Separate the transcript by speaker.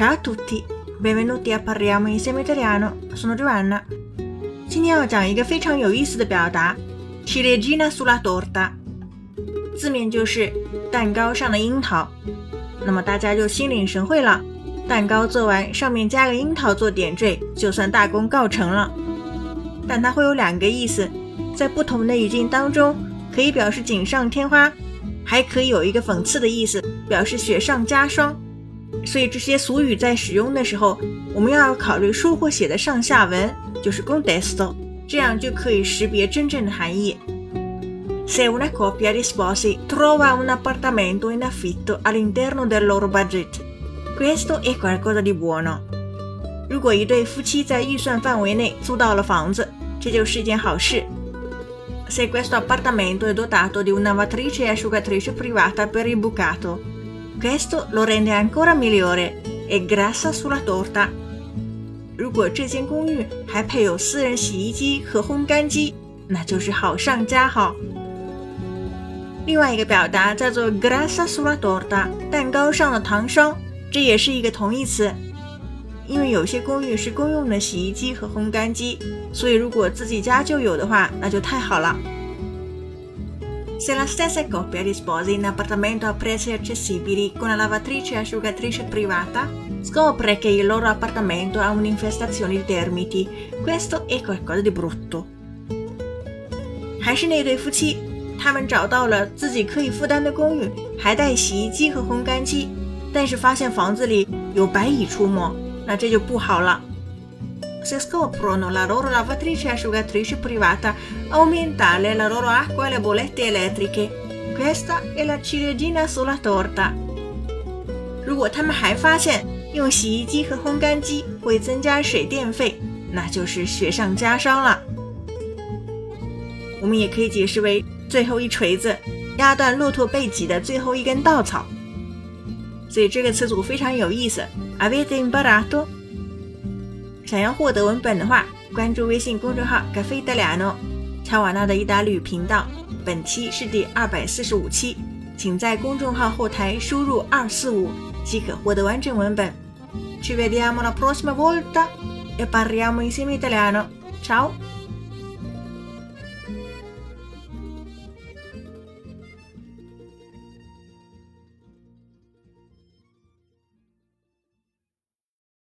Speaker 1: Ciao a tutti, benvenuti a parliamo insieme italiano. Sono Giovanna. 今天要讲一个非常有意思的表达，ciliegina sulla torta，字面就是蛋糕上的樱桃。那么大家就心领神会了，蛋糕做完上面加个樱桃做点缀，就算大功告成了。但它会有两个意思，在不同的语境当中，可以表示锦上添花，还可以有一个讽刺的意思，表示雪上加霜。所以这些俗语在使用的时候，我们要考虑书或写的上下文，就是 contesto，这样就可以识别真正的含义。Se una coppia di sposi trova un appartamento in affitto all'interno del loro budget, questo è qualcosa di buono。如果一对夫妻在预算范围内租到了房子，这就是一件好事。Se questo appartamento è dotato di una lavatrice e asciugatrice privata per il bucato, Questo lo rende ancora migliore e grassa sulla torta。如果这间公寓还配有私人洗衣机和烘干机，那就是好上加好。另外一个表达叫做 grassa sulla torta，蛋糕上的糖霜，这也是一个同义词。因为有些公寓是公用的洗衣机和烘干机，所以如果自己家就有的话，那就太好了。Se la stessa coppia di sposi in appartamento a prezzi accessibili con la lavatrice e asciugatrice privata scopre che il loro appartamento ha un'infestazione di termiti, questo è qualcosa di brutto. 还是那对夫妻，他们找到了自己可以负担的公寓，还带洗衣机和烘干机，但是发现房子里有白蚁出没，那这就不好了。 Se scoprono la loro lavatrice e asciugatrice privata, aumentare la loro acqua e le bollette elettriche. Questa è la ciliegina sulla torta. 如果他们还发现用洗衣机和烘干机会增加水电费，那就是雪上加霜了。我们也可以解释为最后一锤子，压断骆驼背脊的最后一根稻草。所以这个词组非常有意思。Avete imparato？想要获得文本的话，关注微信公众号“咖啡意大利诺”，乔瓦纳的意大利语频道。本期是第二百四十五期，请在公众号后台输入“二四五”即可获得完整文本。Ci vediamo la prossima volta e parliamo insieme italiano. Ciao!